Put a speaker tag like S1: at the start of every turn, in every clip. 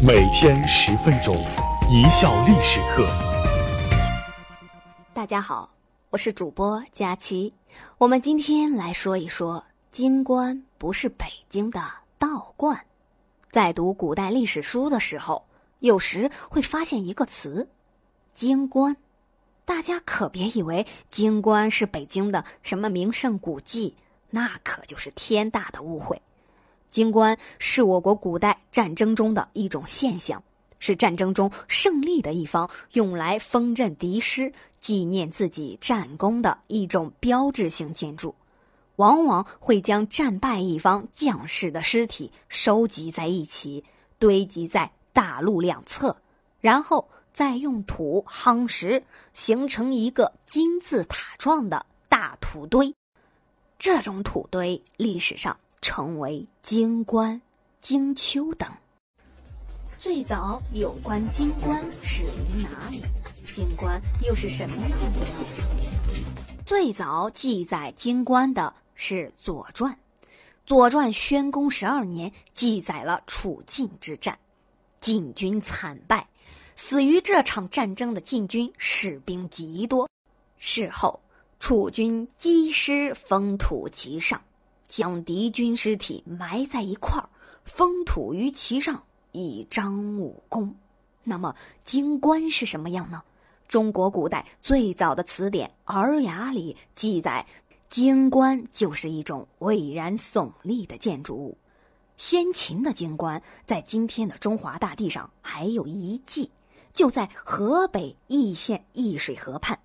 S1: 每天十分钟，一笑历史课。
S2: 大家好，我是主播佳琪。我们今天来说一说京官不是北京的道观。在读古代历史书的时候，有时会发现一个词“京官”，大家可别以为京官是北京的什么名胜古迹，那可就是天大的误会。京官是我国古代战争中的一种现象，是战争中胜利的一方用来封镇敌师、纪念自己战功的一种标志性建筑。往往会将战败一方将士的尸体收集在一起，堆积在大路两侧，然后再用土夯实，形成一个金字塔状的大土堆。这种土堆历史上。成为京官、京丘等。最早有关京官始于哪里？京官又是什么样子呢？最早记载京官的是《左传》，《左传》宣公十二年记载了楚晋之战，晋军惨败，死于这场战争的晋军士兵极多。事后，楚军积尸封土其上。将敌军尸体埋在一块儿，封土于其上，以彰武功。那么京官是什么样呢？中国古代最早的词典《尔雅》里记载，京官就是一种巍然耸立的建筑物。先秦的京官在今天的中华大地上还有遗迹，就在河北易县易水河畔，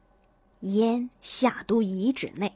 S2: 燕夏都遗址内。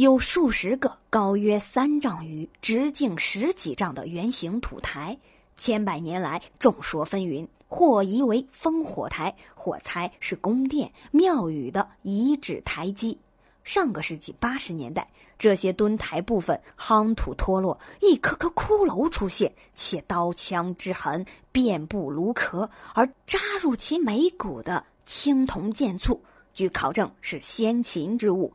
S2: 有数十个高约三丈余、直径十几丈的圆形土台，千百年来众说纷纭，或疑为烽火台，或猜是宫殿、庙宇的遗址台基。上个世纪八十年代，这些墩台部分夯土脱落，一颗颗骷髅出现，且刀枪之痕遍布炉壳，而扎入其眉骨的青铜剑簇，据考证是先秦之物。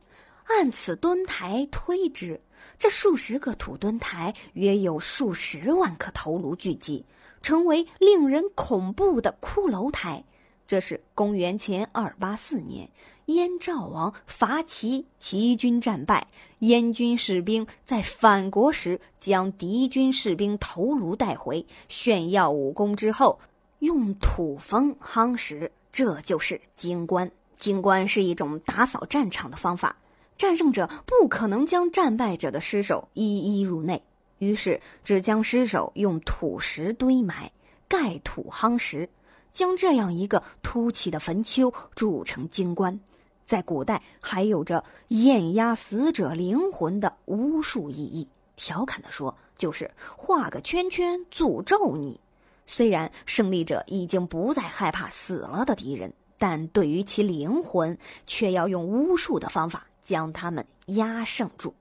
S2: 按此墩台推之，这数十个土墩台约有数十万颗头颅聚集，成为令人恐怖的骷髅台。这是公元前二八四年，燕赵王伐齐，齐军战败，燕军士兵在返国时将敌军士兵头颅带回，炫耀武功之后，用土封夯实，这就是京官。京官是一种打扫战场的方法。战胜者不可能将战败者的尸首一一入内，于是只将尸首用土石堆埋，盖土夯实，将这样一个凸起的坟丘筑成金棺。在古代还有着验压死者灵魂的巫术意义。调侃地说，就是画个圈圈诅咒你。虽然胜利者已经不再害怕死了的敌人，但对于其灵魂，却要用巫术的方法。将他们压胜住，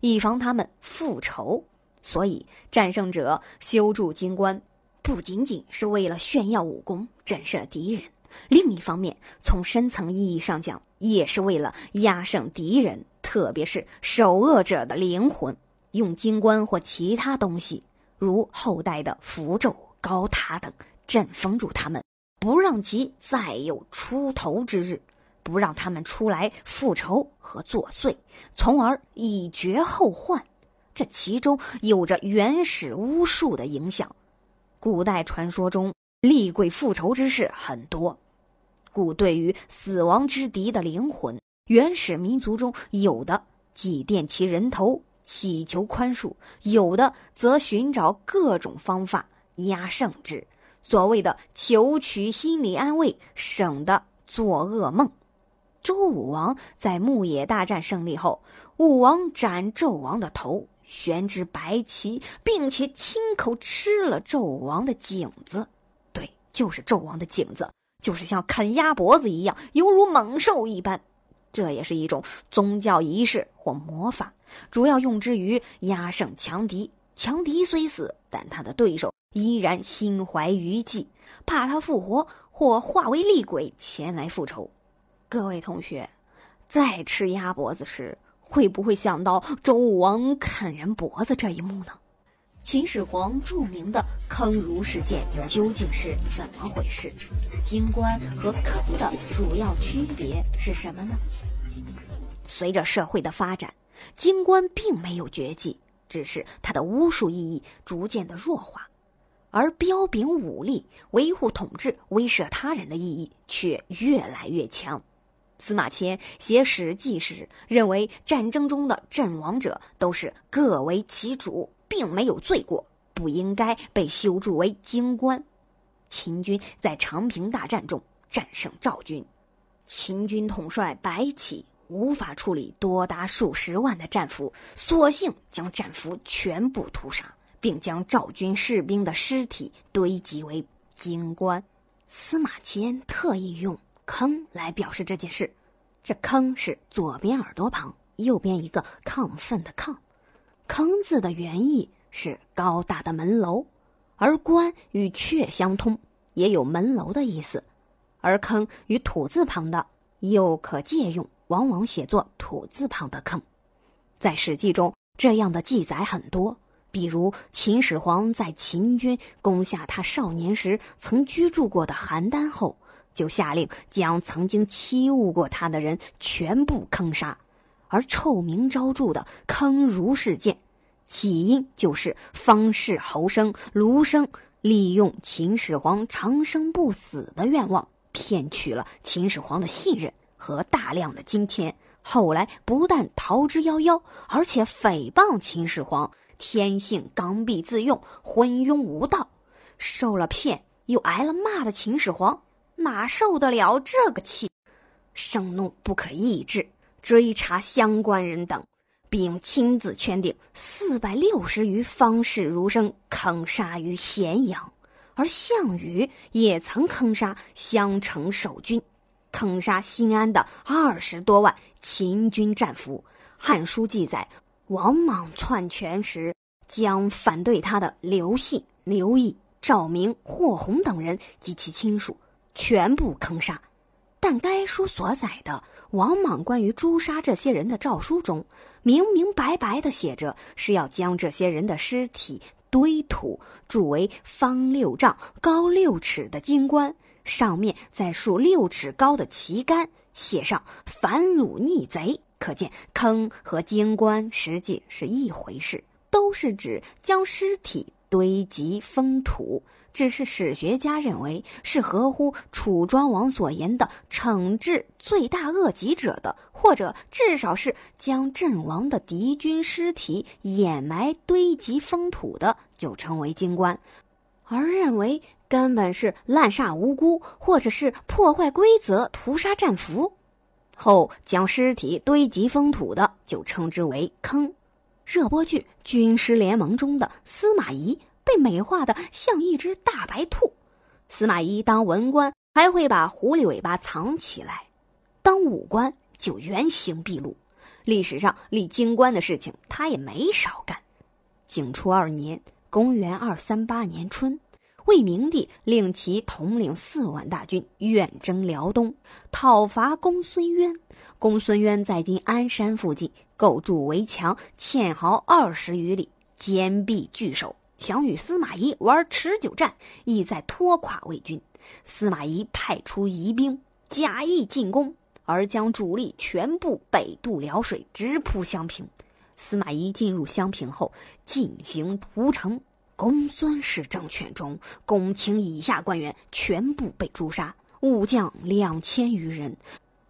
S2: 以防他们复仇。所以战胜者修筑金棺，不仅仅是为了炫耀武功、震慑敌人，另一方面，从深层意义上讲，也是为了压胜敌人，特别是首恶者的灵魂。用金棺或其他东西，如后代的符咒、高塔等，镇封住他们，不让其再有出头之日。不让他们出来复仇和作祟，从而以绝后患。这其中有着原始巫术的影响。古代传说中厉鬼复仇之事很多，故对于死亡之敌的灵魂，原始民族中有的祭奠其人头，祈求宽恕；有的则寻找各种方法压胜之。所谓的求取心理安慰，省得做噩梦。周武王在牧野大战胜利后，武王斩纣王的头，悬之白旗，并且亲口吃了纣王的颈子。对，就是纣王的颈子，就是像啃鸭脖子一样，犹如猛兽一般。这也是一种宗教仪式或魔法，主要用之于压胜强敌。强敌虽死，但他的对手依然心怀余悸，怕他复活或化为厉鬼前来复仇。各位同学，在吃鸭脖子时，会不会想到周武王啃人脖子这一幕呢？秦始皇著名的坑儒事件究竟是怎么回事？金棺和坑的主要区别是什么呢？随着社会的发展，金棺并没有绝迹，只是它的巫术意义逐渐的弱化，而彪炳武力、维护统治、威慑他人的意义却越来越强。司马迁写《史记》时认为，战争中的阵亡者都是各为其主。并没有罪过，不应该被修筑为京官。秦军在长平大战中战胜赵军，秦军统帅白起无法处理多达数十万的战俘，索性将战俘全部屠杀，并将赵军士兵的尸体堆积为京官。司马迁特意用“坑”来表示这件事，这“坑”是左边耳朵旁，右边一个亢奋的“亢”。坑字的原意是高大的门楼，而关与阙相通，也有门楼的意思。而坑与土字旁的又可借用，往往写作土字旁的坑。在《史记》中，这样的记载很多。比如秦始皇在秦军攻下他少年时曾居住过的邯郸后，就下令将曾经欺侮过他的人全部坑杀。而臭名昭著的坑儒事件，起因就是方氏侯生卢生利用秦始皇长生不死的愿望，骗取了秦始皇的信任和大量的金钱。后来不但逃之夭夭，而且诽谤秦始皇天性刚愎自用、昏庸无道。受了骗又挨了骂的秦始皇，哪受得了这个气？盛怒不可抑制。追查相关人等，并亲自圈定四百六十余方士儒生坑杀于咸阳，而项羽也曾坑杀襄城守军，坑杀新安的二十多万秦军战俘。《汉书》记载，王莽篡权时，将反对他的刘信、刘毅、赵明、霍弘等人及其亲属全部坑杀。但该书所载的王莽关于诛杀这些人的诏书中，明明白白的写着是要将这些人的尸体堆土筑为方六丈、高六尺的金棺，上面再竖六尺高的旗杆，写上“反虏逆贼”。可见坑和金棺实际是一回事，都是指将尸体堆积封土。只是史学家认为是合乎楚庄王所言的惩治罪大恶极者的，或者至少是将阵亡的敌军尸体掩埋堆积封土的，就称为京官；而认为根本是滥杀无辜，或者是破坏规则屠杀战俘，后将尸体堆积封土的，就称之为坑。热播剧《军师联盟》中的司马懿。被美化的像一只大白兔，司马懿当文官还会把狐狸尾巴藏起来，当武官就原形毕露。历史上立京官的事情他也没少干。景初二年（公元二三八年春），魏明帝令其统领四万大军远征辽东，讨伐公孙渊。公孙渊在今鞍山附近构筑围墙，堑壕二十余里，坚壁拒守。想与司马懿玩持久战，意在拖垮魏军。司马懿派出疑兵，假意进攻，而将主力全部北渡辽水，直扑襄平。司马懿进入襄平后，进行屠城。公孙氏政权中，公卿以下官员全部被诛杀，武将两千余人，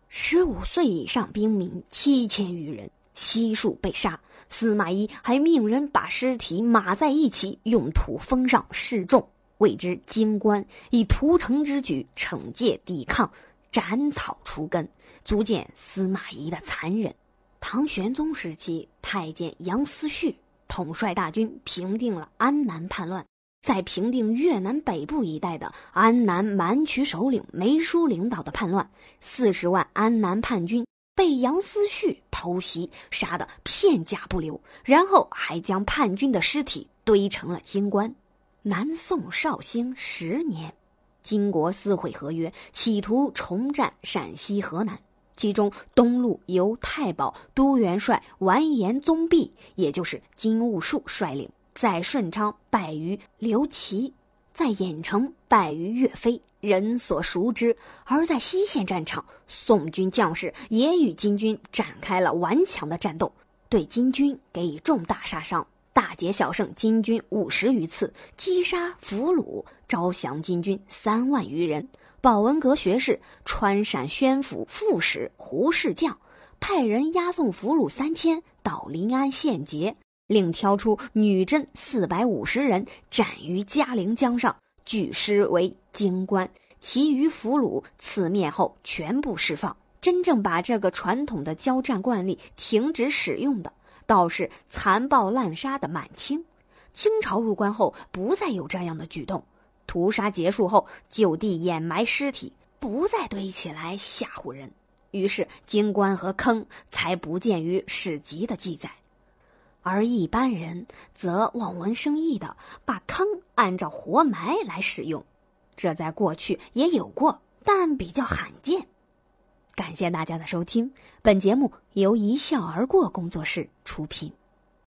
S2: 十五岁以上兵民七千余人。悉数被杀。司马懿还命人把尸体码在一起，用土封上示众，谓之金棺，以屠城之举惩戒抵抗，斩草除根，足见司马懿的残忍。唐玄宗时期，太监杨思绪统帅大军平定了安南叛乱，在平定越南北部一带的安南蛮渠首领梅叔领导的叛乱，四十万安南叛军。被杨思绪偷袭，杀得片甲不留，然后还将叛军的尸体堆成了金棺。南宋绍兴十年，金国撕毁合约，企图重占陕西、河南。其中东路由太保都元帅完颜宗弼，也就是金兀术率领，在顺昌败于刘琦，在郾城败于岳飞，人所熟知；而在西线战场，宋军将士也与金军展开了顽强的战斗，对金军给予重大杀伤，大捷小胜金军五十余次，击杀俘虏，招降金军三万余人。保文阁学士、川陕宣府副使胡世将派人押送俘虏三千到临安献捷。另挑出女真四百五十人斩于嘉陵江上，据尸为京官。其余俘虏赐灭后全部释放。真正把这个传统的交战惯例停止使用的，倒是残暴滥杀的满清。清朝入关后，不再有这样的举动。屠杀结束后，就地掩埋尸体，不再堆起来吓唬人。于是，京官和坑才不见于史籍的记载。而一般人则望文生义的把坑按照活埋来使用，这在过去也有过，但比较罕见。感谢大家的收听，本节目由一笑而过工作室出品。